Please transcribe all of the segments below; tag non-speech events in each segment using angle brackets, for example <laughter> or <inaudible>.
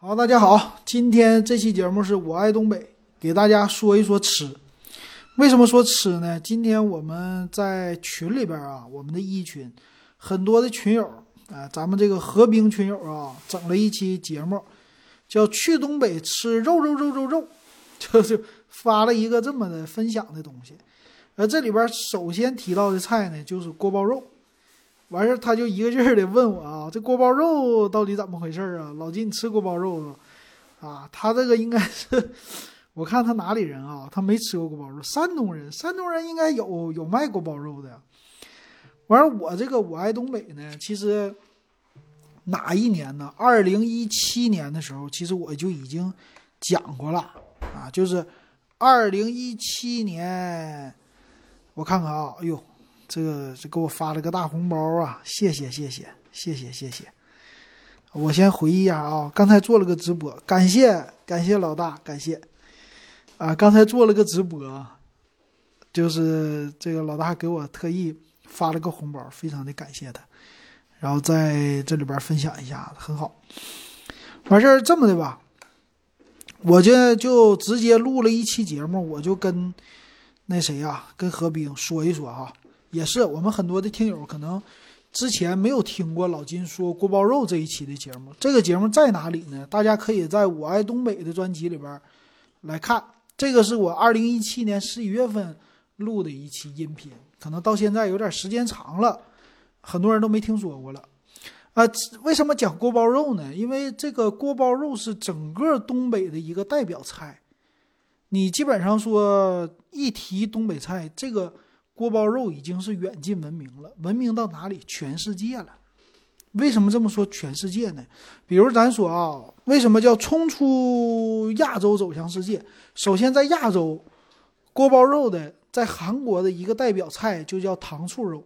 好，大家好，今天这期节目是我爱东北，给大家说一说吃。为什么说吃呢？今天我们在群里边啊，我们的一群很多的群友啊，咱们这个河兵群友啊，整了一期节目，叫“去东北吃肉肉肉肉肉”，<laughs> 就是发了一个这么的分享的东西。而这里边首先提到的菜呢，就是锅包肉。完事儿他就一个劲儿的问我啊，<laughs> 这锅包肉到底怎么回事啊？老金，你吃锅包肉吗啊？他这个应该是，我看他哪里人啊？他没吃过锅包肉，山东人，山东人应该有有卖锅包肉的。完事我这个我爱东北呢，其实哪一年呢？二零一七年的时候，其实我就已经讲过了啊，就是二零一七年，我看看啊，哎呦。这个这给我发了个大红包啊！谢谢谢谢谢谢谢谢！我先回忆一下啊，刚才做了个直播，感谢感谢老大，感谢啊！刚才做了个直播，就是这个老大给我特意发了个红包，非常的感谢他。然后在这里边分享一下，很好。完事儿这么的吧，我这就直接录了一期节目，我就跟那谁呀，跟何冰说一说哈。也是我们很多的听友可能之前没有听过老金说锅包肉这一期的节目，这个节目在哪里呢？大家可以在我爱东北的专辑里边来看。这个是我二零一七年十一月份录的一期音频，可能到现在有点时间长了，很多人都没听说过了。啊，为什么讲锅包肉呢？因为这个锅包肉是整个东北的一个代表菜，你基本上说一提东北菜，这个。锅包肉已经是远近闻名了，闻名到哪里？全世界了。为什么这么说？全世界呢？比如咱说啊，为什么叫冲出亚洲走向世界？首先在亚洲，锅包肉的在韩国的一个代表菜就叫糖醋肉。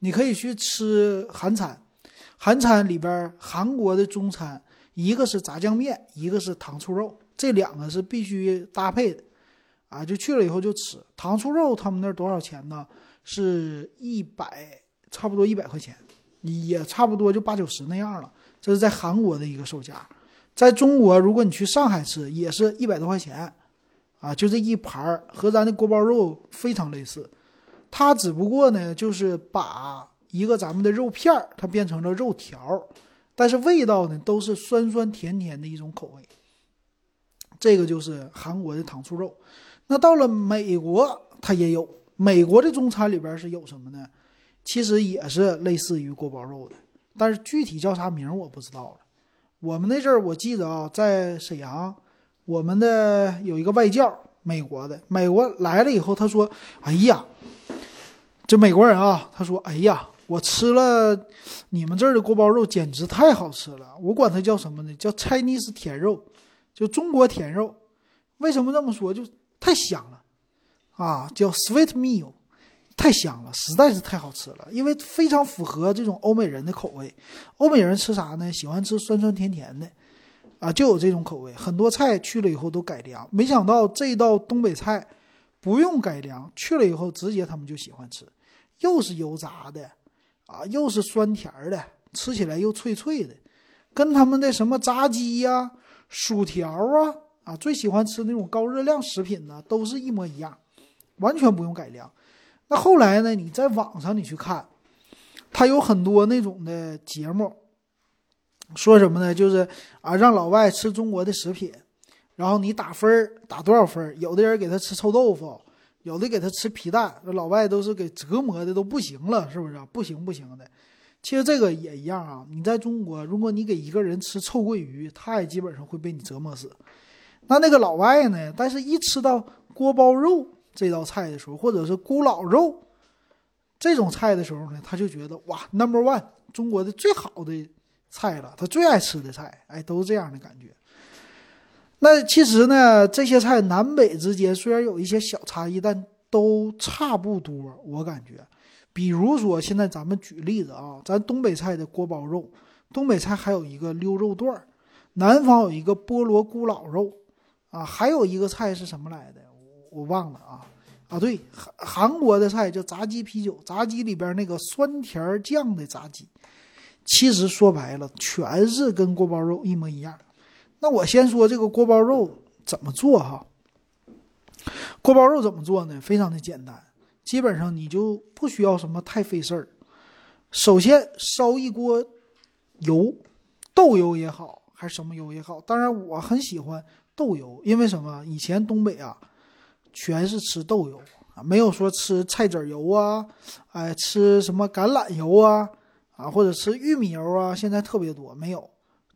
你可以去吃韩餐，韩餐里边韩国的中餐，一个是炸酱面，一个是糖醋肉，这两个是必须搭配的。啊，就去了以后就吃糖醋肉，他们那儿多少钱呢？是一百，差不多一百块钱，也差不多就八九十那样了。这是在韩国的一个售价，在中国，如果你去上海吃，也是一百多块钱，啊，就这一盘儿和咱的锅包肉非常类似，它只不过呢，就是把一个咱们的肉片儿，它变成了肉条，但是味道呢都是酸酸甜甜的一种口味。这个就是韩国的糖醋肉。那到了美国，它也有美国的中餐里边是有什么呢？其实也是类似于锅包肉的，但是具体叫啥名我不知道了。我们那阵儿我记得啊，在沈阳，我们的有一个外教，美国的，美国来了以后，他说：“哎呀，这美国人啊，他说：哎呀，我吃了你们这儿的锅包肉，简直太好吃了。我管它叫什么呢？叫 Chinese 甜肉，就中国甜肉。为什么这么说？就太香了，啊，叫 sweet meal，太香了，实在是太好吃了，因为非常符合这种欧美人的口味。欧美人吃啥呢？喜欢吃酸酸甜甜的，啊，就有这种口味。很多菜去了以后都改良，没想到这道东北菜不用改良，去了以后直接他们就喜欢吃，又是油炸的，啊，又是酸甜的，吃起来又脆脆的，跟他们的什么炸鸡呀、薯条啊。啊，最喜欢吃那种高热量食品呢，都是一模一样，完全不用改良。那后来呢？你在网上你去看，他有很多那种的节目，说什么呢？就是啊，让老外吃中国的食品，然后你打分儿，打多少分儿？有的人给他吃臭豆腐，有的给他吃皮蛋，老外都是给折磨的都不行了，是不是？不行不行的。其实这个也一样啊。你在中国，如果你给一个人吃臭鳜鱼，他也基本上会被你折磨死。那那个老外呢？但是一吃到锅包肉这道菜的时候，或者是咕老肉这种菜的时候呢，他就觉得哇，number one，中国的最好的菜了，他最爱吃的菜，哎，都是这样的感觉。那其实呢，这些菜南北之间虽然有一些小差异，但都差不多。我感觉，比如说现在咱们举例子啊，咱东北菜的锅包肉，东北菜还有一个溜肉段儿，南方有一个菠萝咕老肉。啊，还有一个菜是什么来的？我忘了啊啊！对，韩韩国的菜叫炸鸡啤酒，炸鸡里边那个酸甜酱的炸鸡，其实说白了全是跟锅包肉一模一样。那我先说这个锅包肉怎么做哈。锅包肉怎么做呢？非常的简单，基本上你就不需要什么太费事儿。首先烧一锅油，豆油也好，还是什么油也好。当然我很喜欢豆油，因为什么？以前东北啊，全是吃豆油啊，没有说吃菜籽油啊，哎，吃什么橄榄油啊，啊，或者吃玉米油啊，现在特别多，没有，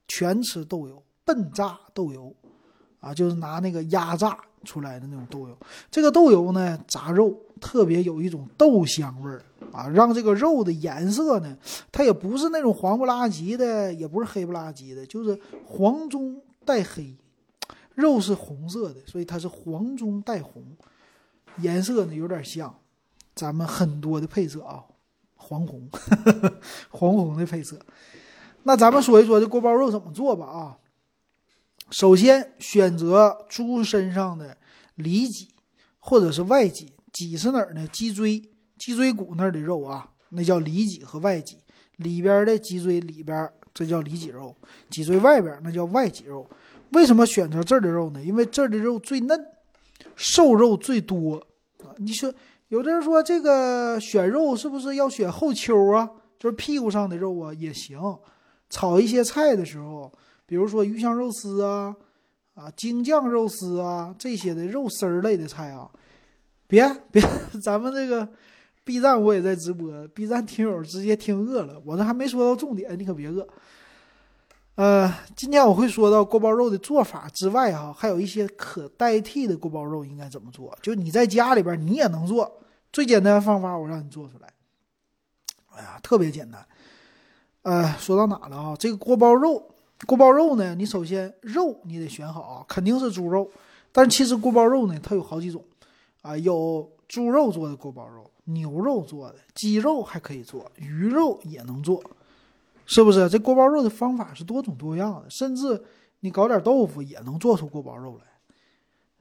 全吃豆油，笨榨豆油，啊，就是拿那个压榨。出来的那种豆油，这个豆油呢，炸肉特别有一种豆香味儿啊，让这个肉的颜色呢，它也不是那种黄不拉几的，也不是黑不拉几的，就是黄中带黑，肉是红色的，所以它是黄中带红，颜色呢有点像咱们很多的配色啊，黄红，<laughs> 黄红的配色。那咱们说一说这锅包肉怎么做吧啊。首先选择猪身上的里脊或者是外脊，脊是哪儿呢？脊椎、脊椎骨那儿的肉啊，那叫里脊和外脊。里边的脊椎里边，这叫里脊肉；脊椎外边那叫外脊肉。为什么选择这儿的肉呢？因为这儿的肉最嫩，瘦肉最多啊。你说，有的人说这个选肉是不是要选后丘啊？就是屁股上的肉啊也行。炒一些菜的时候。比如说鱼香肉丝啊，啊京酱肉丝啊这些的肉丝儿类的菜啊，别别，咱们这个 B 站我也在直播，B 站听友直接听饿了，我这还没说到重点，你可别饿。呃，今天我会说到锅包肉的做法之外哈，还有一些可代替的锅包肉应该怎么做，就你在家里边你也能做，最简单的方法我让你做出来。哎呀，特别简单。呃，说到哪了啊？这个锅包肉。锅包肉呢？你首先肉你得选好啊，肯定是猪肉。但其实锅包肉呢，它有好几种啊，有猪肉做的锅包肉，牛肉做的，鸡肉还可以做，鱼肉也能做，是不是？这锅包肉的方法是多种多样的，甚至你搞点豆腐也能做出锅包肉来。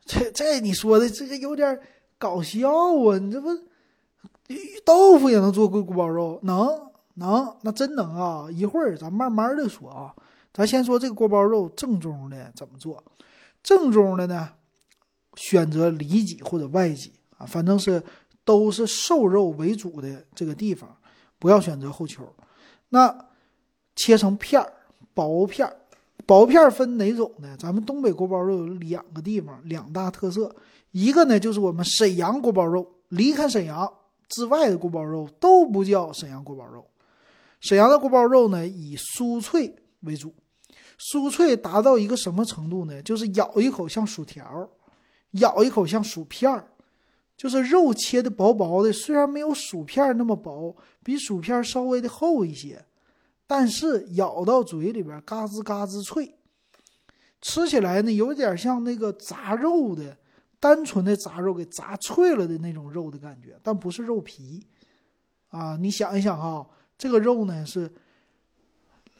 这这你说的这个有点搞笑啊！你这不豆腐也能做锅锅包肉？能能，那真能啊！一会儿咱慢慢的说啊。咱先说这个锅包肉正宗的怎么做？正宗的呢，选择里脊或者外脊啊，反正是都是瘦肉为主的这个地方，不要选择后丘。那切成片儿，薄片儿，薄片儿分哪种呢？咱们东北锅包肉有两个地方，两大特色，一个呢就是我们沈阳锅包肉，离开沈阳之外的锅包肉都不叫沈阳锅包肉。沈阳的锅包肉呢以酥脆为主。酥脆达到一个什么程度呢？就是咬一口像薯条，咬一口像薯片儿，就是肉切的薄薄的，虽然没有薯片那么薄，比薯片稍微的厚一些，但是咬到嘴里边嘎吱嘎吱脆，吃起来呢有点像那个炸肉的，单纯的炸肉给炸脆了的那种肉的感觉，但不是肉皮啊！你想一想哈，这个肉呢是。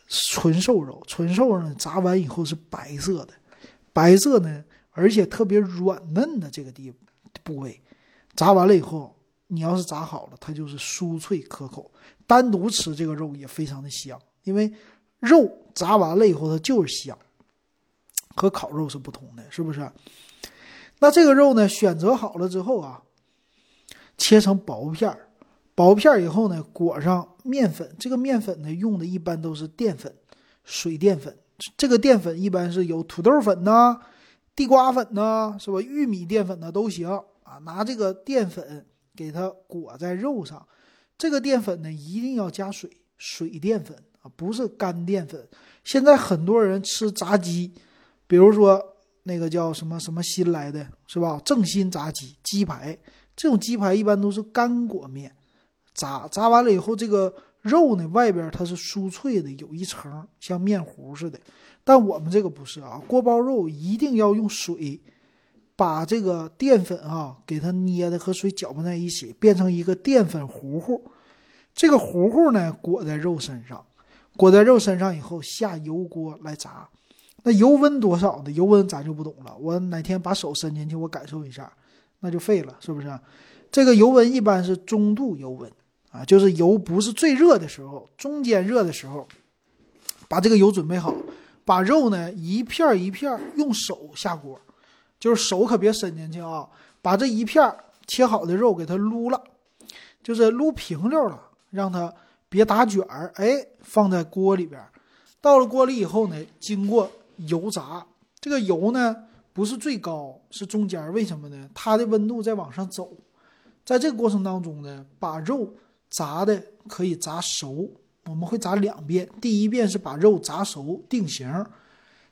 纯瘦肉，纯瘦肉呢，炸完以后是白色的，白色呢，而且特别软嫩的这个地部位，炸完了以后，你要是炸好了，它就是酥脆可口。单独吃这个肉也非常的香，因为肉炸完了以后它就是香，和烤肉是不同的，是不是？那这个肉呢，选择好了之后啊，切成薄片儿。薄片儿以后呢，裹上面粉。这个面粉呢，用的一般都是淀粉，水淀粉。这个淀粉一般是有土豆粉呐、地瓜粉呐，是吧？玉米淀粉呢都行啊。拿这个淀粉给它裹在肉上。这个淀粉呢，一定要加水，水淀粉啊，不是干淀粉。现在很多人吃炸鸡，比如说那个叫什么什么新来的，是吧？正新炸鸡鸡排，这种鸡排一般都是干裹面。炸炸完了以后，这个肉呢，外边它是酥脆的，有一层像面糊似的。但我们这个不是啊，锅包肉一定要用水把这个淀粉啊给它捏的和水搅拌在一起，变成一个淀粉糊糊。这个糊糊呢裹在肉身上，裹在肉身上以后下油锅来炸。那油温多少呢？油温咱就不懂了。我哪天把手伸进去，我感受一下，那就废了，是不是？这个油温一般是中度油温。啊，就是油不是最热的时候，中间热的时候，把这个油准备好，把肉呢一片一片用手下锅，就是手可别伸进去啊，把这一片切好的肉给它撸了，就是撸平溜了，让它别打卷儿。哎，放在锅里边，到了锅里以后呢，经过油炸，这个油呢不是最高，是中间，为什么呢？它的温度在往上走，在这个过程当中呢，把肉炸的可以炸熟。我们会炸两遍，第一遍是把肉炸熟定型，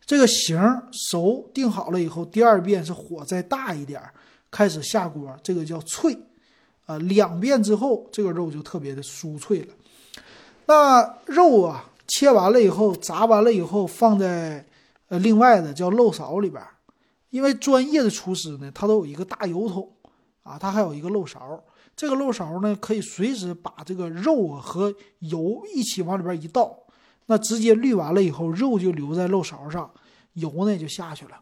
这个型熟定好了以后，第二遍是火再大一点，开始下锅，这个叫脆，啊，两遍之后，这个肉就特别的酥脆了。那肉啊，切完了以后，炸完了以后，放在呃另外的叫漏勺里边，因为专业的厨师呢，他都有一个大油桶，啊，他还有一个漏勺。这个漏勺呢，可以随时把这个肉和油一起往里边一倒，那直接滤完了以后，肉就留在漏勺上，油呢就下去了。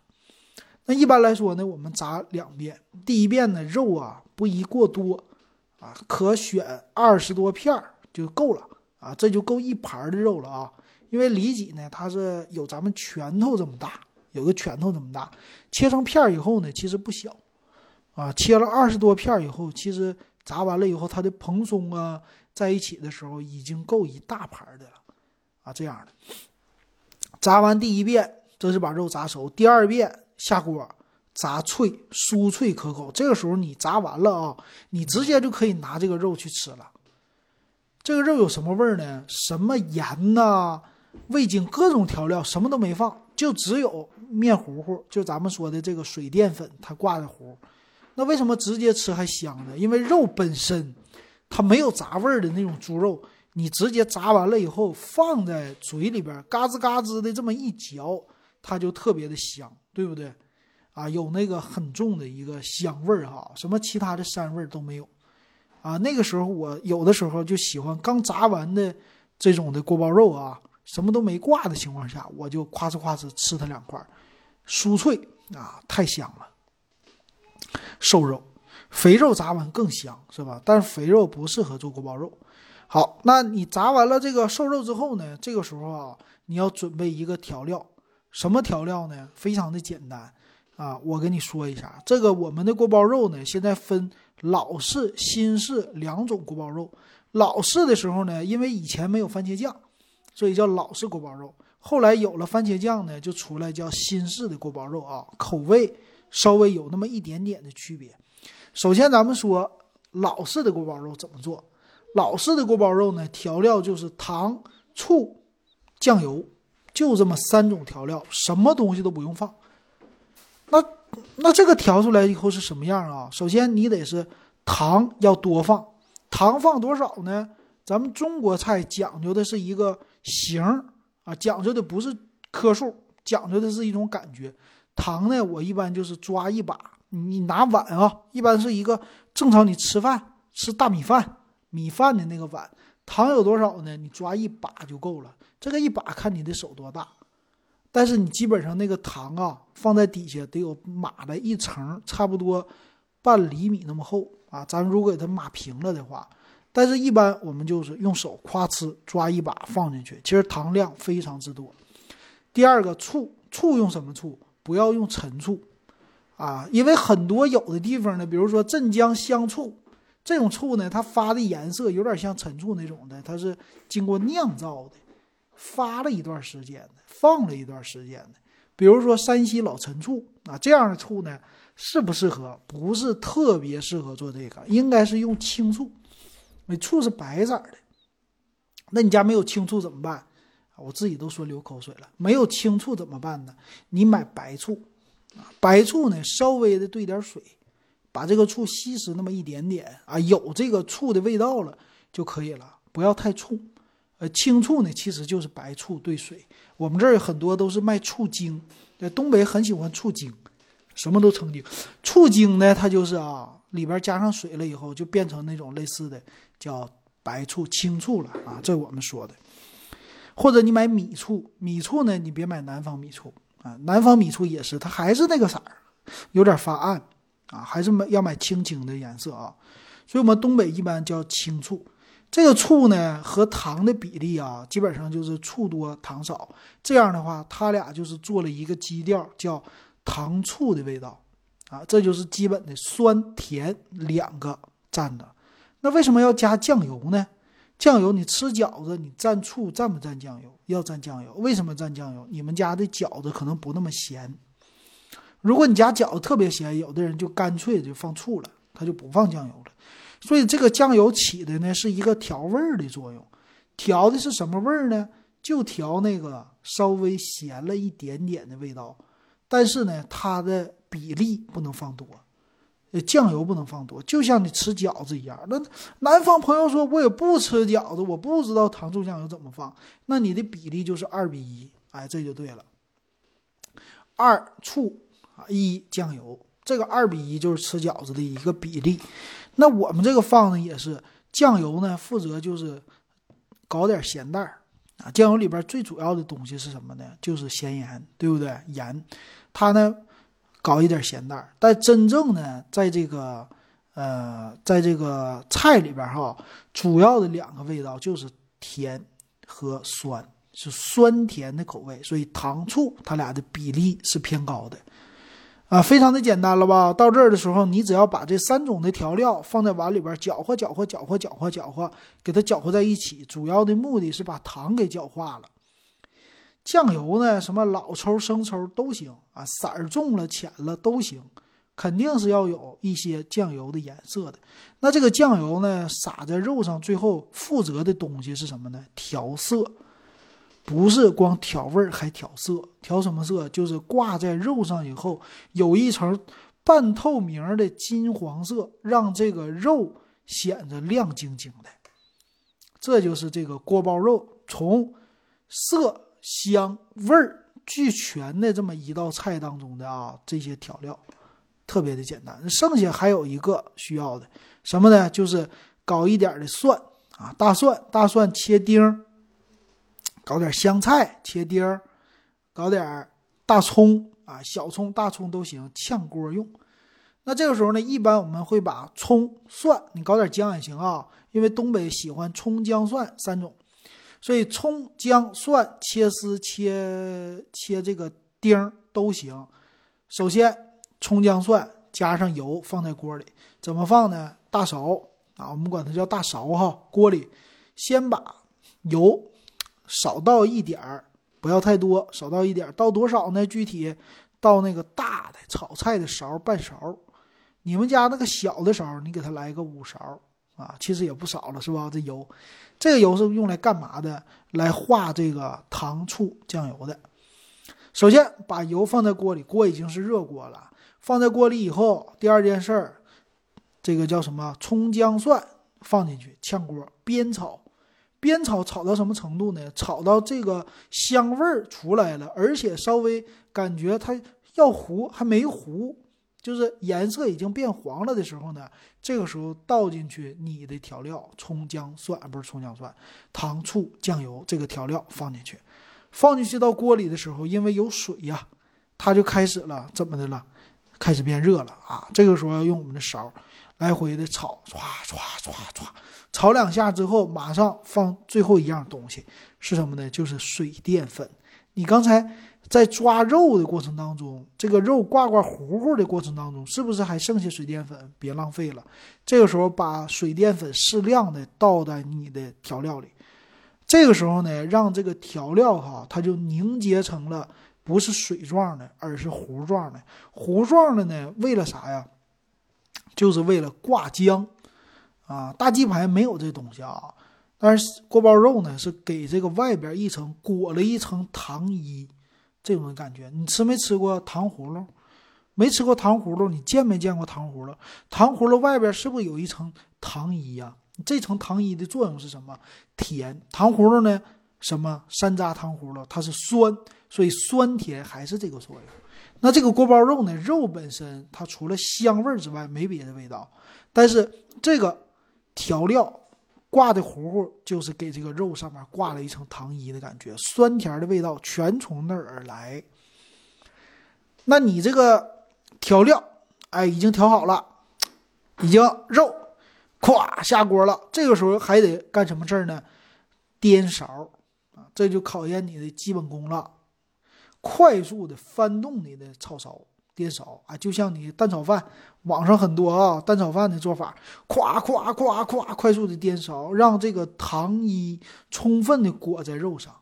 那一般来说呢，我们炸两遍，第一遍呢肉啊不宜过多，啊可选二十多片就够了啊，这就够一盘的肉了啊。因为里脊呢它是有咱们拳头这么大，有个拳头这么大，切成片以后呢其实不小，啊切了二十多片以后其实。炸完了以后，它的蓬松啊，在一起的时候已经够一大盘的了，这样的。炸完第一遍，这是把肉炸熟；第二遍下锅炸脆，酥脆可口。这个时候你炸完了啊，你直接就可以拿这个肉去吃了。这个肉有什么味儿呢？什么盐呐、味精、各种调料什么都没放，就只有面糊糊，就咱们说的这个水淀粉，它挂的糊。那为什么直接吃还香呢？因为肉本身它没有炸味儿的那种猪肉，你直接炸完了以后放在嘴里边，嘎吱嘎吱的这么一嚼，它就特别的香，对不对？啊，有那个很重的一个香味儿哈，什么其他的膻味都没有。啊，那个时候我有的时候就喜欢刚炸完的这种的锅包肉啊，什么都没挂的情况下，我就夸哧夸哧吃它两块，酥脆啊，太香了。瘦肉，肥肉炸完更香，是吧？但是肥肉不适合做锅包肉。好，那你炸完了这个瘦肉之后呢？这个时候啊，你要准备一个调料，什么调料呢？非常的简单啊，我跟你说一下，这个我们的锅包肉呢，现在分老式、新式两种锅包肉。老式的时候呢，因为以前没有番茄酱，所以叫老式锅包肉。后来有了番茄酱呢，就出来叫新式的锅包肉啊，口味。稍微有那么一点点的区别。首先，咱们说老式的锅包肉怎么做？老式的锅包肉呢，调料就是糖、醋、酱油，就这么三种调料，什么东西都不用放。那那这个调出来以后是什么样啊？首先，你得是糖要多放，糖放多少呢？咱们中国菜讲究的是一个形啊，讲究的不是克数，讲究的是一种感觉。糖呢，我一般就是抓一把，你拿碗啊，一般是一个正常你吃饭吃大米饭米饭的那个碗，糖有多少呢？你抓一把就够了。这个一把看你的手多大，但是你基本上那个糖啊，放在底下得有码的一层，差不多半厘米那么厚啊。咱们如果给它码平了的话，但是一般我们就是用手夸呲抓一把放进去，其实糖量非常之多。第二个醋，醋用什么醋？不要用陈醋，啊，因为很多有的地方呢，比如说镇江香醋这种醋呢，它发的颜色有点像陈醋那种的，它是经过酿造的，发了一段时间的，放了一段时间的。比如说山西老陈醋啊，这样的醋呢，适不适合？不是特别适合做这个，应该是用青醋。那醋是白色的，那你家没有青醋怎么办？我自己都说流口水了，没有青醋怎么办呢？你买白醋，白醋呢，稍微的兑点水，把这个醋稀释那么一点点啊，有这个醋的味道了就可以了，不要太冲。呃，青醋呢，其实就是白醋兑水。我们这儿很多都是卖醋精，在东北很喜欢醋精，什么都称精。醋精呢，它就是啊，里边加上水了以后，就变成那种类似的叫白醋、清醋了啊，这我们说的。或者你买米醋，米醋呢，你别买南方米醋啊，南方米醋也是，它还是那个色儿，有点发暗啊，还是买要买青青的颜色啊。所以我们东北一般叫青醋。这个醋呢和糖的比例啊，基本上就是醋多糖少。这样的话，它俩就是做了一个基调，叫糖醋的味道啊。这就是基本的酸甜两个蘸的。那为什么要加酱油呢？酱油你吃饺子，你蘸醋蘸不蘸酱油？要蘸酱油。为什么蘸酱油？你们家的饺子可能不那么咸。如果你家饺子特别咸，有的人就干脆就放醋了，他就不放酱油了。所以这个酱油起的呢是一个调味儿的作用，调的是什么味儿呢？就调那个稍微咸了一点点的味道，但是呢，它的比例不能放多，呃，酱油不能放多，就像你吃饺子一样。那南方朋友说，我也不吃饺子，我不知道糖醋酱油怎么放，那你的比例就是二比一，哎，这就对了，二醋，一酱油，这个二比一就是吃饺子的一个比例。那我们这个放呢也是酱油呢，负责就是搞点咸淡儿啊。酱油里边最主要的东西是什么呢？就是咸盐，对不对？盐，它呢搞一点咸淡儿。但真正呢，在这个呃，在这个菜里边哈，主要的两个味道就是甜和酸，是酸甜的口味。所以糖醋它俩的比例是偏高的。啊，非常的简单了吧？到这儿的时候，你只要把这三种的调料放在碗里边搅和搅和搅和搅和搅和，给它搅和在一起。主要的目的是把糖给搅化了。酱油呢，什么老抽、生抽都行啊，色儿重了、浅了都行，肯定是要有一些酱油的颜色的。那这个酱油呢，撒在肉上，最后负责的东西是什么呢？调色。不是光调味儿，还调色。调什么色？就是挂在肉上以后，有一层半透明的金黄色，让这个肉显得亮晶晶的。这就是这个锅包肉从色香味儿俱全的这么一道菜当中的啊，这些调料特别的简单。剩下还有一个需要的什么呢？就是搞一点的蒜啊，大蒜，大蒜切丁。搞点香菜切丁儿，搞点大葱啊，小葱、大葱都行，炝锅用。那这个时候呢，一般我们会把葱、蒜，你搞点姜也行啊，因为东北喜欢葱、姜、蒜三种，所以葱、姜、蒜切丝、切切这个丁儿都行。首先，葱、姜、蒜加上油放在锅里，怎么放呢？大勺啊，我们管它叫大勺哈，锅里先把油。少倒一点儿，不要太多，少倒一点儿，倒多少呢？具体倒那个大的炒菜的勺半勺，你们家那个小的勺，你给它来个五勺啊，其实也不少了，是吧？这油，这个油是用来干嘛的？来化这个糖醋酱油的。首先把油放在锅里，锅已经是热锅了，放在锅里以后，第二件事儿，这个叫什么？葱姜蒜放进去，炝锅煸炒。煸炒炒到什么程度呢？炒到这个香味儿出来了，而且稍微感觉它要糊还没糊，就是颜色已经变黄了的时候呢，这个时候倒进去你的调料，葱姜蒜不是葱姜蒜，糖醋酱油这个调料放进去，放进去到锅里的时候，因为有水呀，它就开始了怎么的了？开始变热了啊！这个时候要用我们的勺来回的炒，唰唰唰唰。炒两下之后，马上放最后一样东西是什么呢？就是水淀粉。你刚才在抓肉的过程当中，这个肉挂挂糊糊的过程当中，是不是还剩下水淀粉？别浪费了。这个时候把水淀粉适量的倒在你的调料里。这个时候呢，让这个调料哈，它就凝结成了不是水状的，而是糊状的。糊状的呢，为了啥呀？就是为了挂浆。啊，大鸡排没有这东西啊，但是锅包肉呢是给这个外边一层裹了一层糖衣，这种感觉。你吃没吃过糖葫芦？没吃过糖葫芦，你见没见过糖葫芦？糖葫芦外边是不是有一层糖衣呀？这层糖衣的作用是什么？甜。糖葫芦呢？什么？山楂糖葫芦，它是酸，所以酸甜还是这个作用。那这个锅包肉呢？肉本身它除了香味之外没别的味道，但是这个。调料挂的糊糊，就是给这个肉上面挂了一层糖衣的感觉，酸甜的味道全从那儿而来。那你这个调料，哎，已经调好了，已经肉咵下锅了。这个时候还得干什么事儿呢？颠勺啊，这就考验你的基本功了。快速的翻动你的炒勺、颠勺啊，就像你蛋炒饭，网上很多啊蛋炒饭的做法，咵咵咵咵，快速的颠勺，让这个糖衣充分的裹在肉上。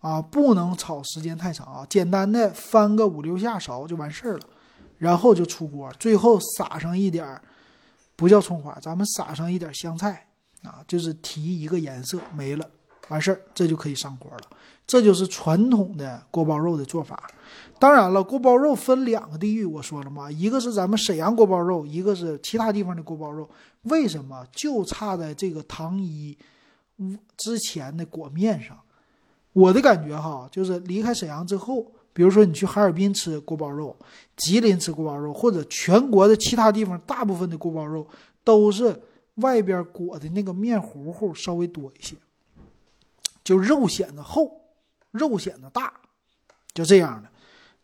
啊，不能炒时间太长啊，简单的翻个五六下勺就完事儿了，然后就出锅，最后撒上一点儿，不叫葱花，咱们撒上一点香菜啊，就是提一个颜色，没了，完事儿，这就可以上锅了。这就是传统的锅包肉的做法。当然了，锅包肉分两个地域，我说了嘛，一个是咱们沈阳锅包肉，一个是其他地方的锅包肉。为什么？就差在这个糖衣之前的裹面上。我的感觉哈，就是离开沈阳之后，比如说你去哈尔滨吃锅包肉，吉林吃锅包肉，或者全国的其他地方，大部分的锅包肉都是外边裹的那个面糊糊稍微多一些，就肉显得厚，肉显得大，就这样的。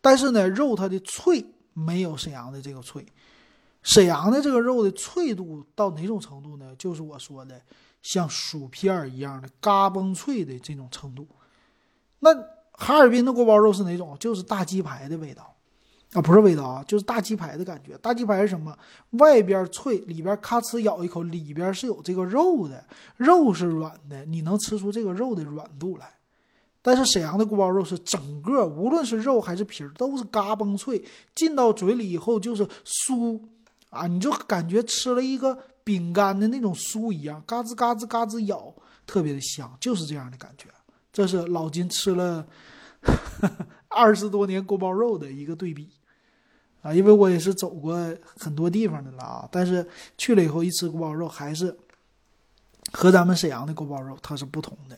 但是呢，肉它的脆没有沈阳的这个脆，沈阳的这个肉的脆度到哪种程度呢？就是我说的像薯片儿一样的嘎嘣脆的这种程度。那哈尔滨的锅包肉是哪种？就是大鸡排的味道，啊，不是味道啊，就是大鸡排的感觉。大鸡排是什么？外边脆，里边咔哧咬一口，里边是有这个肉的，肉是软的，你能吃出这个肉的软度来。但是沈阳的锅包肉是整个，无论是肉还是皮儿，都是嘎嘣脆，进到嘴里以后就是酥啊，你就感觉吃了一个饼干的那种酥一样，嘎吱嘎吱嘎吱咬，特别的香，就是这样的感觉。这是老金吃了 <laughs> 二十多年锅包肉的一个对比啊，因为我也是走过很多地方的了啊，但是去了以后一吃锅包肉，还是和咱们沈阳的锅包肉它是不同的。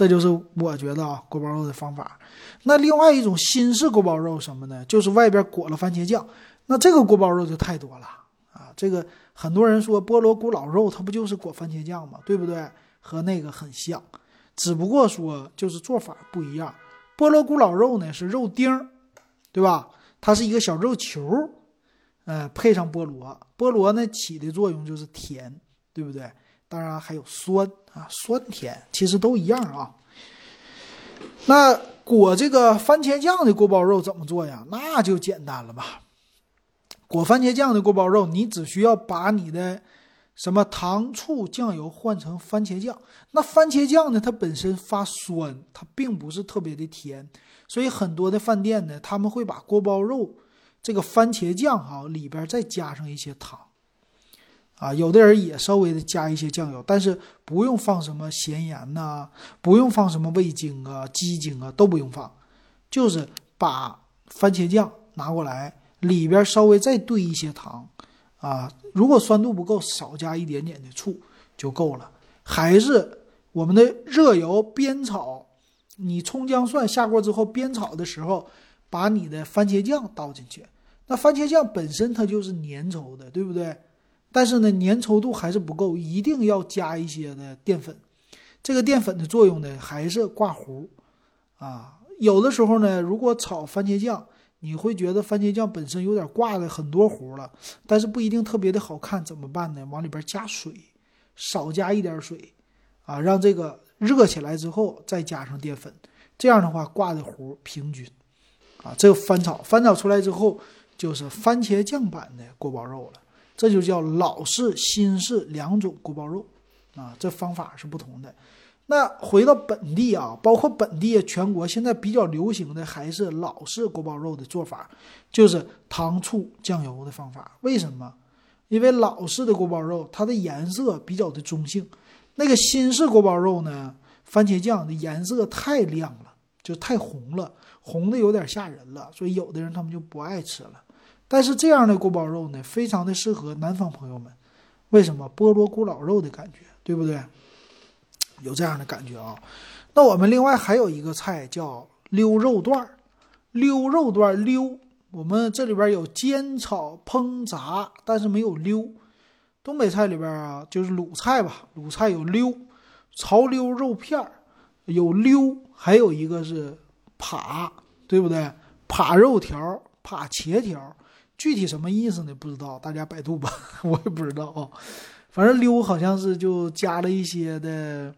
这就是我觉得啊，锅包肉的方法。那另外一种新式锅包肉什么呢？就是外边裹了番茄酱。那这个锅包肉就太多了啊！这个很多人说菠萝咕老肉，它不就是裹番茄酱吗？对不对？和那个很像。只不过说就是做法不一样，菠萝咕老肉呢是肉丁，对吧？它是一个小肉球，呃，配上菠萝，菠萝呢起的作用就是甜，对不对？当然还有酸啊，酸甜其实都一样啊。那裹这个番茄酱的锅包肉怎么做呀？那就简单了吧。裹番茄酱的锅包肉，你只需要把你的。什么糖醋酱油换成番茄酱？那番茄酱呢？它本身发酸，它并不是特别的甜，所以很多的饭店呢，他们会把锅包肉这个番茄酱哈里边再加上一些糖，啊，有的人也稍微的加一些酱油，但是不用放什么咸盐呐，不用放什么味精啊、鸡精啊，都不用放，就是把番茄酱拿过来，里边稍微再兑一些糖。啊，如果酸度不够，少加一点点的醋就够了。还是我们的热油煸炒，你葱姜蒜下锅之后煸炒的时候，把你的番茄酱倒进去。那番茄酱本身它就是粘稠的，对不对？但是呢，粘稠度还是不够，一定要加一些的淀粉。这个淀粉的作用呢，还是挂糊。啊，有的时候呢，如果炒番茄酱。你会觉得番茄酱本身有点挂的很多糊了，但是不一定特别的好看，怎么办呢？往里边加水，少加一点水，啊，让这个热起来之后再加上淀粉，这样的话挂的糊平均，啊，这个翻炒翻炒出来之后就是番茄酱版的锅包肉了，这就叫老式新式两种锅包肉，啊，这方法是不同的。那回到本地啊，包括本地全国现在比较流行的还是老式锅包肉的做法，就是糖醋酱油的方法。为什么？因为老式的锅包肉它的颜色比较的中性，那个新式锅包肉呢，番茄酱的颜色太亮了，就太红了，红的有点吓人了，所以有的人他们就不爱吃了。但是这样的锅包肉呢，非常的适合南方朋友们。为什么？菠萝咕老肉的感觉，对不对？有这样的感觉啊，那我们另外还有一个菜叫溜肉段儿，溜肉段儿溜，我们这里边有煎炒烹炸，但是没有溜。东北菜里边啊，就是鲁菜吧，鲁菜有溜，潮溜肉片儿，有溜，还有一个是扒，对不对？扒肉条，扒茄条，具体什么意思呢？不知道，大家百度吧，<laughs> 我也不知道啊。反正溜好像是就加了一些的，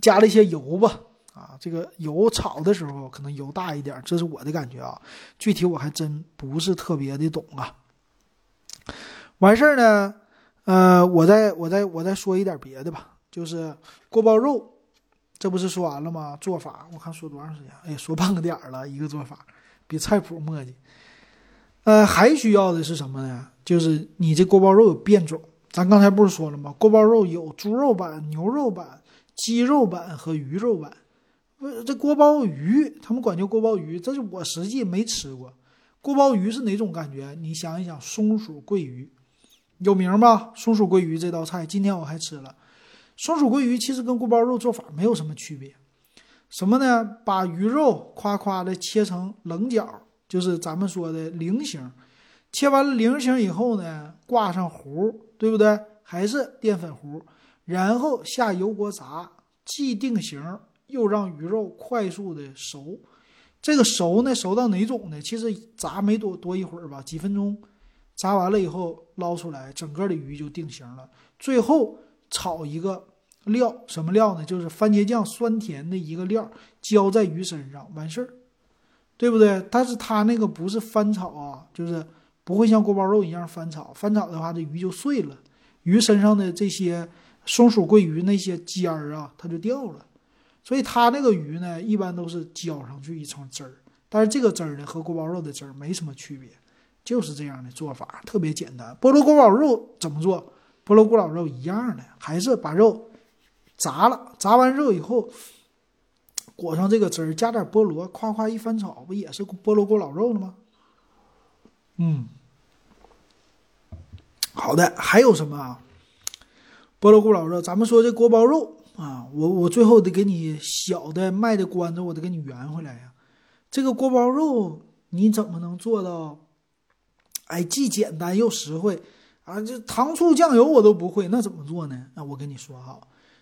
加了一些油吧。啊，这个油炒的时候可能油大一点，这是我的感觉啊。具体我还真不是特别的懂啊。完事儿呢，呃，我再我再我再说一点别的吧，就是锅包肉，这不是说完了吗？做法我看说多长时间？哎，说半个点儿了，一个做法比菜谱墨迹。呃，还需要的是什么呢？就是你这锅包肉有变种，咱刚才不是说了吗？锅包肉有猪肉版、牛肉版、鸡肉版和鱼肉版。不，这锅包鱼，他们管叫锅包鱼，这是我实际没吃过。锅包鱼是哪种感觉？你想一想，松鼠桂鱼有名吧？松鼠桂鱼这道菜，今天我还吃了。松鼠桂鱼其实跟锅包肉做法没有什么区别，什么呢？把鱼肉夸夸的切成棱角，就是咱们说的菱形。切完了菱形以后呢，挂上糊，对不对？还是淀粉糊，然后下油锅炸，既定型。又让鱼肉快速的熟，这个熟呢，熟到哪种呢？其实炸没多多一会儿吧，几分钟，炸完了以后捞出来，整个的鱼就定型了。最后炒一个料，什么料呢？就是番茄酱酸甜的一个料，浇在鱼身上，完事儿，对不对？但是它那个不是翻炒啊，就是不会像锅包肉一样翻炒，翻炒的话这鱼就碎了，鱼身上的这些松鼠桂鱼那些尖儿啊，它就掉了。所以它那个鱼呢，一般都是浇上去一层汁儿，但是这个汁儿呢和锅包肉的汁儿没什么区别，就是这样的做法，特别简单。菠萝锅包肉怎么做？菠萝锅包肉一样的，还是把肉炸了，炸完肉以后裹上这个汁儿，加点菠萝，夸夸一翻炒，不也是菠萝锅老肉了吗？嗯，好的，还有什么啊？菠萝锅老肉，咱们说这锅包肉。啊，我我最后得给你小的卖的关子，我得给你圆回来呀。这个锅包肉你怎么能做到？哎，既简单又实惠啊！这糖醋酱油我都不会，那怎么做呢？那我跟你说哈，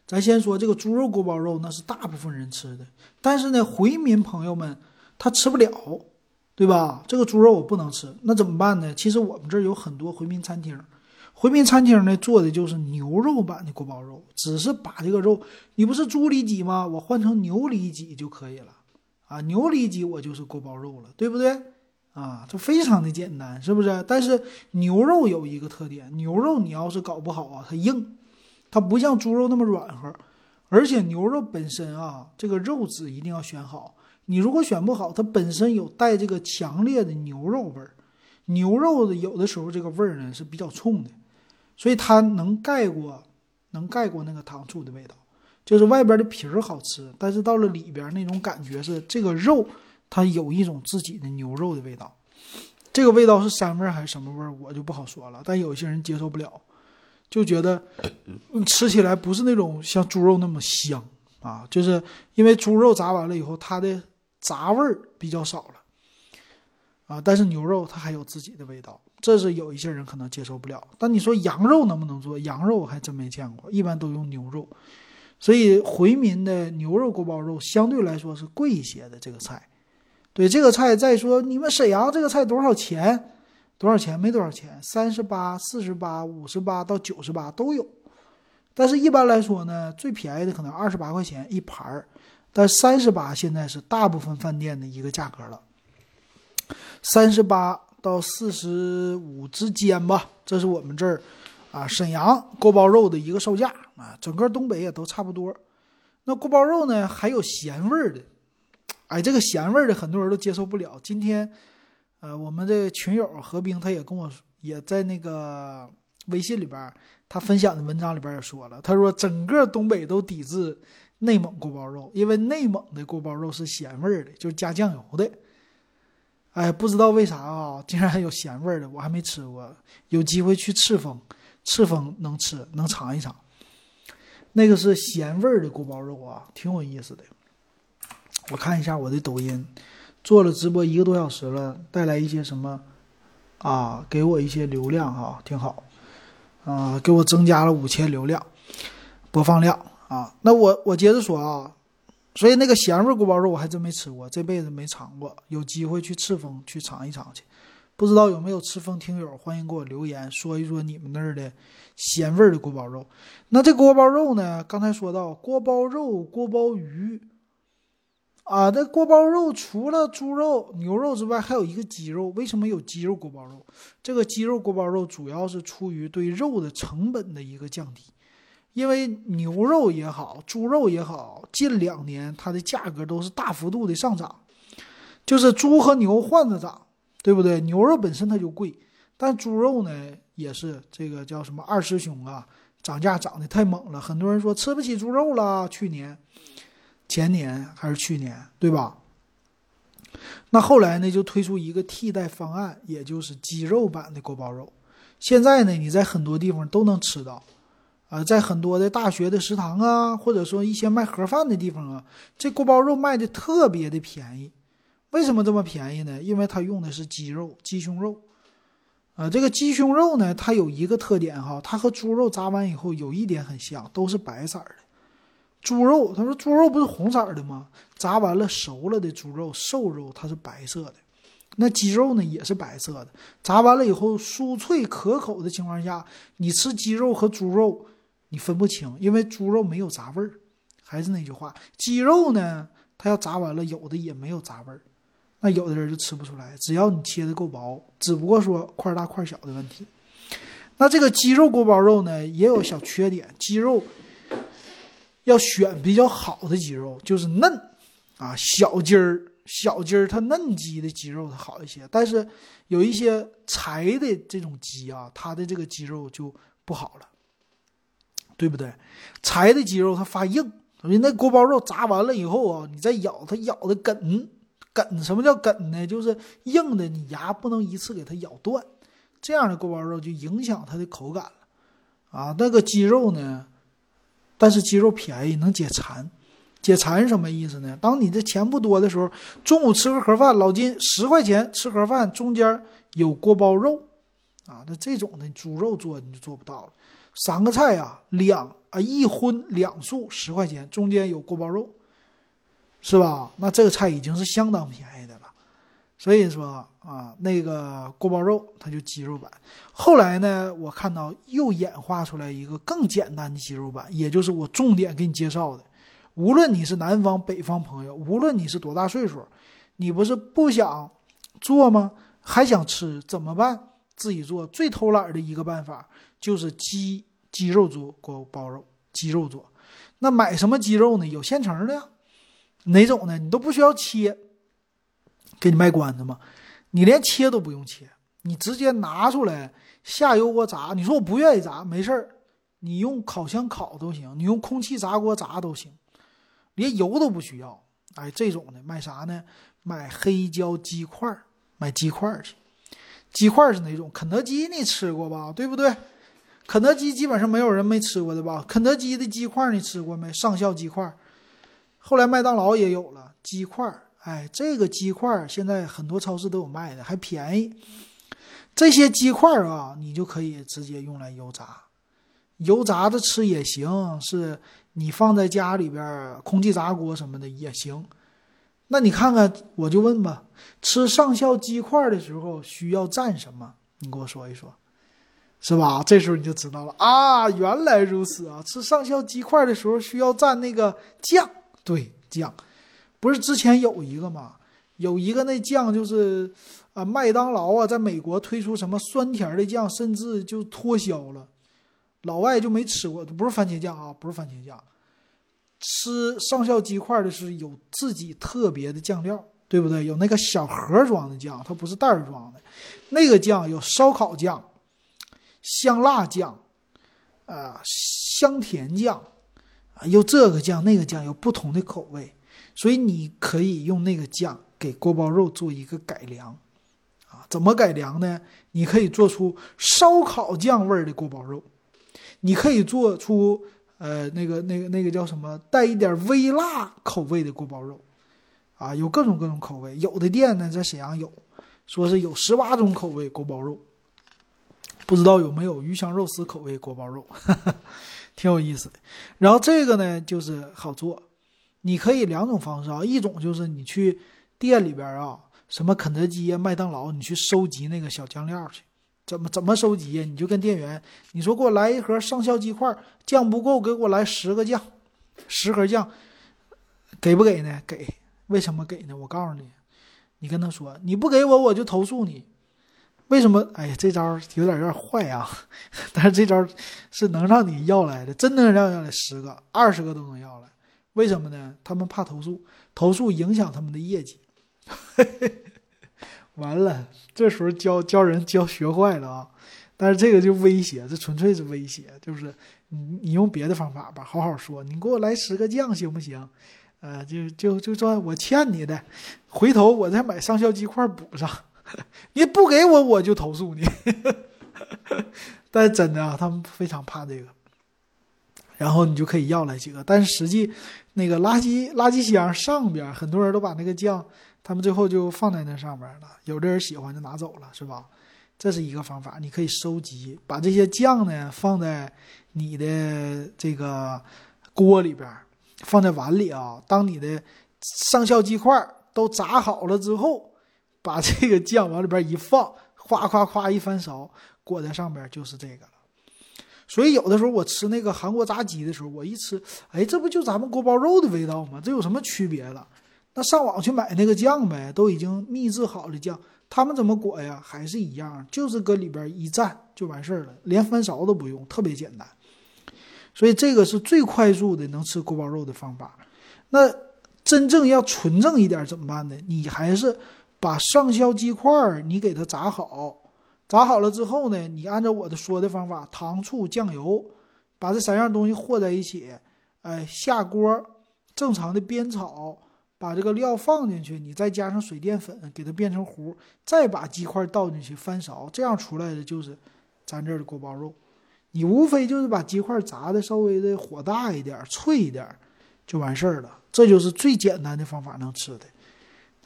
咱先说这个猪肉锅包肉，那是大部分人吃的，但是呢，回民朋友们他吃不了，对吧？这个猪肉我不能吃，那怎么办呢？其实我们这儿有很多回民餐厅。回民餐厅呢做的就是牛肉版的锅包肉，只是把这个肉，你不是猪里脊吗？我换成牛里脊就可以了，啊，牛里脊我就是锅包肉了，对不对？啊，这非常的简单，是不是？但是牛肉有一个特点，牛肉你要是搞不好啊，它硬，它不像猪肉那么软和，而且牛肉本身啊，这个肉质一定要选好，你如果选不好，它本身有带这个强烈的牛肉味儿，牛肉的有的时候这个味儿呢是比较冲的。所以它能盖过，能盖过那个糖醋的味道，就是外边的皮儿好吃，但是到了里边那种感觉是这个肉它有一种自己的牛肉的味道，这个味道是膻味还是什么味儿，我就不好说了。但有些人接受不了，就觉得吃起来不是那种像猪肉那么香啊，就是因为猪肉炸完了以后它的杂味儿比较少了啊，但是牛肉它还有自己的味道。这是有一些人可能接受不了，但你说羊肉能不能做？羊肉我还真没见过，一般都用牛肉。所以回民的牛肉锅包肉相对来说是贵一些的这个菜。对这个菜，再说你们沈阳这个菜多少钱？多少钱？没多少钱，三十八、四十八、五十八到九十八都有。但是一般来说呢，最便宜的可能二十八块钱一盘儿，但三十八现在是大部分饭店的一个价格了。三十八。到四十五之间吧，这是我们这儿啊沈阳锅包肉的一个售价啊，整个东北也都差不多。那锅包肉呢，还有咸味儿的，哎，这个咸味儿的很多人都接受不了。今天，呃，我们的群友何冰他也跟我也在那个微信里边，他分享的文章里边也说了，他说整个东北都抵制内蒙锅包肉，因为内蒙的锅包肉是咸味儿的，就加酱油的。哎，不知道为啥啊，竟然还有咸味儿的，我还没吃过。有机会去赤峰，赤峰能吃，能尝一尝。那个是咸味儿的锅包肉啊，挺有意思的。我看一下我的抖音，做了直播一个多小时了，带来一些什么啊？给我一些流量哈，挺好。啊，给我增加了五千流量，播放量啊。那我我接着说啊。所以那个咸味锅包肉我还真没吃过，这辈子没尝过，有机会去赤峰去尝一尝去。不知道有没有赤峰听友，欢迎给我留言说一说你们那儿的咸味的锅包肉。那这锅包肉呢？刚才说到锅包肉、锅包鱼。啊，这锅包肉除了猪肉、牛肉之外，还有一个鸡肉。为什么有鸡肉锅包肉？这个鸡肉锅包肉主要是出于对肉的成本的一个降低。因为牛肉也好，猪肉也好，近两年它的价格都是大幅度的上涨，就是猪和牛换着涨，对不对？牛肉本身它就贵，但猪肉呢也是这个叫什么二师兄啊，涨价涨得太猛了，很多人说吃不起猪肉了。去年。前年还是去年，对吧？那后来呢，就推出一个替代方案，也就是鸡肉版的锅包肉。现在呢，你在很多地方都能吃到，啊，在很多的大学的食堂啊，或者说一些卖盒饭的地方啊，这锅包肉卖的特别的便宜。为什么这么便宜呢？因为它用的是鸡肉，鸡胸肉。啊，这个鸡胸肉呢，它有一个特点哈，它和猪肉炸完以后有一点很像，都是白色的。猪肉，他说猪肉不是红色的吗？炸完了熟了的猪肉，瘦肉它是白色的。那鸡肉呢也是白色的。炸完了以后酥脆可口的情况下，你吃鸡肉和猪肉你分不清，因为猪肉没有炸味儿。还是那句话，鸡肉呢，它要炸完了有的也没有炸味儿，那有的人就吃不出来。只要你切的够薄，只不过说块大块小的问题。那这个鸡肉锅包肉呢也有小缺点，鸡肉。要选比较好的鸡肉，就是嫩，啊，小鸡儿，小鸡儿它嫩鸡的鸡肉它好一些，但是有一些柴的这种鸡啊，它的这个鸡肉就不好了，对不对？柴的鸡肉它发硬，那锅包肉炸完了以后啊，你再咬它咬的梗梗，什么叫梗呢？就是硬的，你牙不能一次给它咬断，这样的锅包肉就影响它的口感了，啊，那个鸡肉呢？但是鸡肉便宜，能解馋。解馋什么意思呢？当你的钱不多的时候，中午吃个盒饭，老金十块钱吃盒饭，中间有锅包肉，啊，那这种的猪肉做你就做不到了。三个菜啊，两啊一荤两素，十块钱，中间有锅包肉，是吧？那这个菜已经是相当便宜的了。所以说啊，那个锅包肉它就鸡肉版。后来呢，我看到又演化出来一个更简单的鸡肉版，也就是我重点给你介绍的。无论你是南方、北方朋友，无论你是多大岁数，你不是不想做吗？还想吃怎么办？自己做最偷懒的一个办法就是鸡鸡肉做锅包肉，鸡肉做。那买什么鸡肉呢？有现成的。哪种呢？你都不需要切。给你卖关子吗？你连切都不用切，你直接拿出来下油锅炸。你说我不愿意炸，没事儿，你用烤箱烤都行，你用空气炸锅炸都行，连油都不需要。哎，这种的买啥呢？买黑椒鸡块儿，卖鸡块去。鸡块是哪种？肯德基你吃过吧？对不对？肯德基基本上没有人没吃过的吧？肯德基的鸡块你吃过没？上校鸡块，后来麦当劳也有了鸡块。哎，这个鸡块现在很多超市都有卖的，还便宜。这些鸡块啊，你就可以直接用来油炸，油炸着吃也行。是你放在家里边空气炸锅什么的也行。那你看看，我就问吧，吃上校鸡块的时候需要蘸什么？你给我说一说，是吧？这时候你就知道了啊，原来如此啊！吃上校鸡块的时候需要蘸那个酱，对，酱。不是之前有一个吗？有一个那酱就是，啊，麦当劳啊，在美国推出什么酸甜的酱，甚至就脱销了，老外就没吃过。不是番茄酱啊，不是番茄酱，吃上校鸡块的是有自己特别的酱料，对不对？有那个小盒装的酱，它不是袋装的，那个酱有烧烤酱、香辣酱，啊，香甜酱，啊，有这个酱那个酱，有不同的口味。所以你可以用那个酱给锅包肉做一个改良，啊，怎么改良呢？你可以做出烧烤酱味儿的锅包肉，你可以做出呃那个那个那个叫什么带一点微辣口味的锅包肉，啊，有各种各种口味。有的店呢在沈阳有，说是有十八种口味锅包肉，不知道有没有鱼香肉丝口味锅包肉，哈 <laughs> 哈挺有意思的。然后这个呢就是好做。你可以两种方式啊，一种就是你去店里边啊什么肯德基呀、麦当劳，你去收集那个小酱料去。怎么怎么收集呀？你就跟店员你说给我来一盒上校鸡块，酱不够，给我来十个酱，十盒酱，给不给呢？给。为什么给呢？我告诉你，你跟他说你不给我，我就投诉你。为什么？哎呀，这招有点有点坏啊！<laughs> 但是这招是能让你要来的，真能让要来十个、二十个都能要来。为什么呢？他们怕投诉，投诉影响他们的业绩。<laughs> 完了，这时候教教人教学坏了啊！但是这个就威胁，这纯粹是威胁，就是你你用别的方法吧，好好说，你给我来十个酱行不行？呃，就就就说我欠你的，回头我再买上校鸡块补上。<laughs> 你不给我，我就投诉你。<laughs> 但是真的啊，他们非常怕这个。然后你就可以要来几个，但是实际那个垃圾垃圾箱上边，很多人都把那个酱，他们最后就放在那上边了。有的人喜欢就拿走了，是吧？这是一个方法，你可以收集，把这些酱呢放在你的这个锅里边，放在碗里啊。当你的上校鸡块都炸好了之后。把这个酱往里边一放，夸夸夸一翻勺，裹在上边就是这个了。所以有的时候我吃那个韩国炸鸡的时候，我一吃，哎，这不就咱们锅包肉的味道吗？这有什么区别了？那上网去买那个酱呗，都已经秘制好的酱，他们怎么裹呀？还是一样，就是搁里边一蘸就完事儿了，连翻勺都不用，特别简单。所以这个是最快速的能吃锅包肉的方法。那真正要纯正一点怎么办呢？你还是。把上校鸡块你给它炸好，炸好了之后呢，你按照我的说的方法，糖醋酱油，把这三样东西和在一起，哎，下锅正常的煸炒，把这个料放进去，你再加上水淀粉给它变成糊，再把鸡块倒进去翻勺，这样出来的就是咱这儿的锅包肉。你无非就是把鸡块炸的稍微的火大一点，脆一点，就完事儿了。这就是最简单的方法能吃的。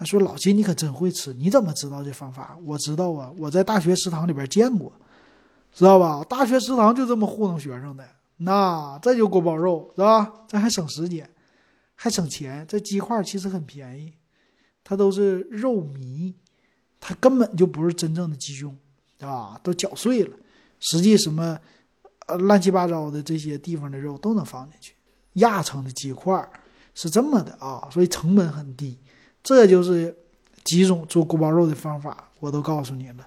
他说：“老金，你可真会吃，你怎么知道这方法？我知道啊，我在大学食堂里边见过，知道吧？大学食堂就这么糊弄学生的。那这就锅包肉是吧？这还省时间，还省钱。这鸡块其实很便宜，它都是肉糜，它根本就不是真正的鸡胸啊，都搅碎了。实际什么呃乱七八糟的这些地方的肉都能放进去，压成的鸡块是这么的啊，所以成本很低。”这就是几种做锅包肉的方法，我都告诉你了。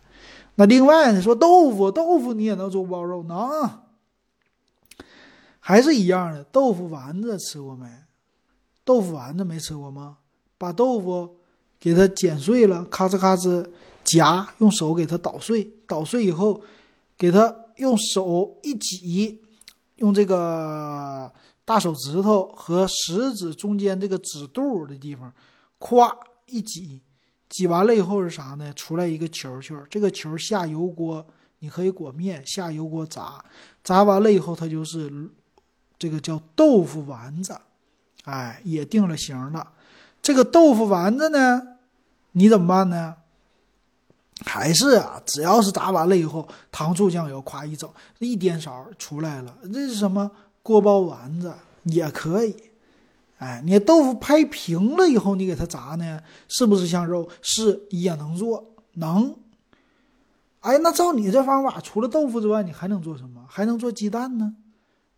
那另外你说豆腐，豆腐你也能做锅包肉，能？还是一样的，豆腐丸子吃过没？豆腐丸子没吃过吗？把豆腐给它剪碎了，咔哧咔哧夹，用手给它捣碎，捣碎以后，给它用手一挤，用这个大手指头和食指中间这个指肚的地方。咵一挤，挤完了以后是啥呢？出来一个球球，这个球下油锅，你可以裹面，下油锅炸，炸完了以后它就是这个叫豆腐丸子，哎，也定了型了。这个豆腐丸子呢，你怎么办呢？还是啊，只要是炸完了以后，糖醋酱油咵一整，一颠勺出来了，这是什么锅包丸子也可以。哎，你豆腐拍平了以后，你给它炸呢，是不是像肉？是，也能做，能。哎，那照你这方法，除了豆腐之外，你还能做什么？还能做鸡蛋呢？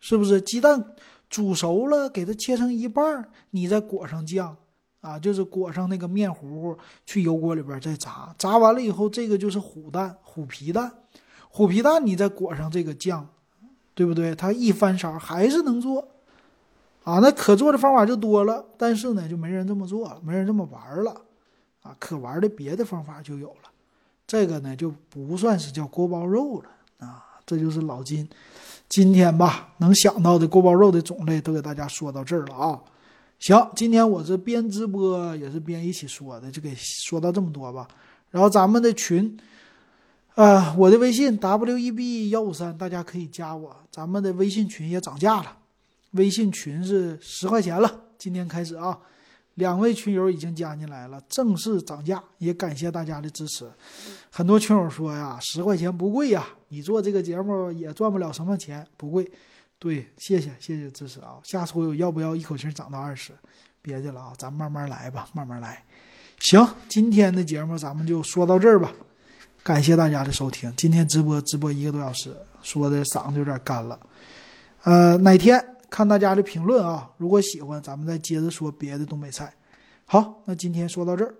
是不是？鸡蛋煮熟了，给它切成一半，你再裹上酱，啊，就是裹上那个面糊糊，去油锅里边再炸。炸完了以后，这个就是虎蛋，虎皮蛋，虎皮蛋，你再裹上这个酱，对不对？它一翻勺还是能做。啊，那可做的方法就多了，但是呢，就没人这么做了，没人这么玩了，啊，可玩的别的方法就有了，这个呢就不算是叫锅包肉了啊，这就是老金今天吧能想到的锅包肉的种类都给大家说到这儿了啊。行，今天我这边直播也是边一起说的，就给说到这么多吧。然后咱们的群，啊，我的微信 w e b 幺五三，大家可以加我，咱们的微信群也涨价了。微信群是十块钱了，今天开始啊，两位群友已经加进来了，正式涨价，也感谢大家的支持。很多群友说呀，十块钱不贵呀，你做这个节目也赚不了什么钱，不贵。对，谢谢谢谢支持啊，下次我要不要一口气涨到二十？别的了啊，咱慢慢来吧，慢慢来。行，今天的节目咱们就说到这儿吧，感谢大家的收听。今天直播直播一个多小时，说的嗓子有点干了。呃，哪天看大家的评论啊，如果喜欢，咱们再接着说别的东北菜。好，那今天说到这儿。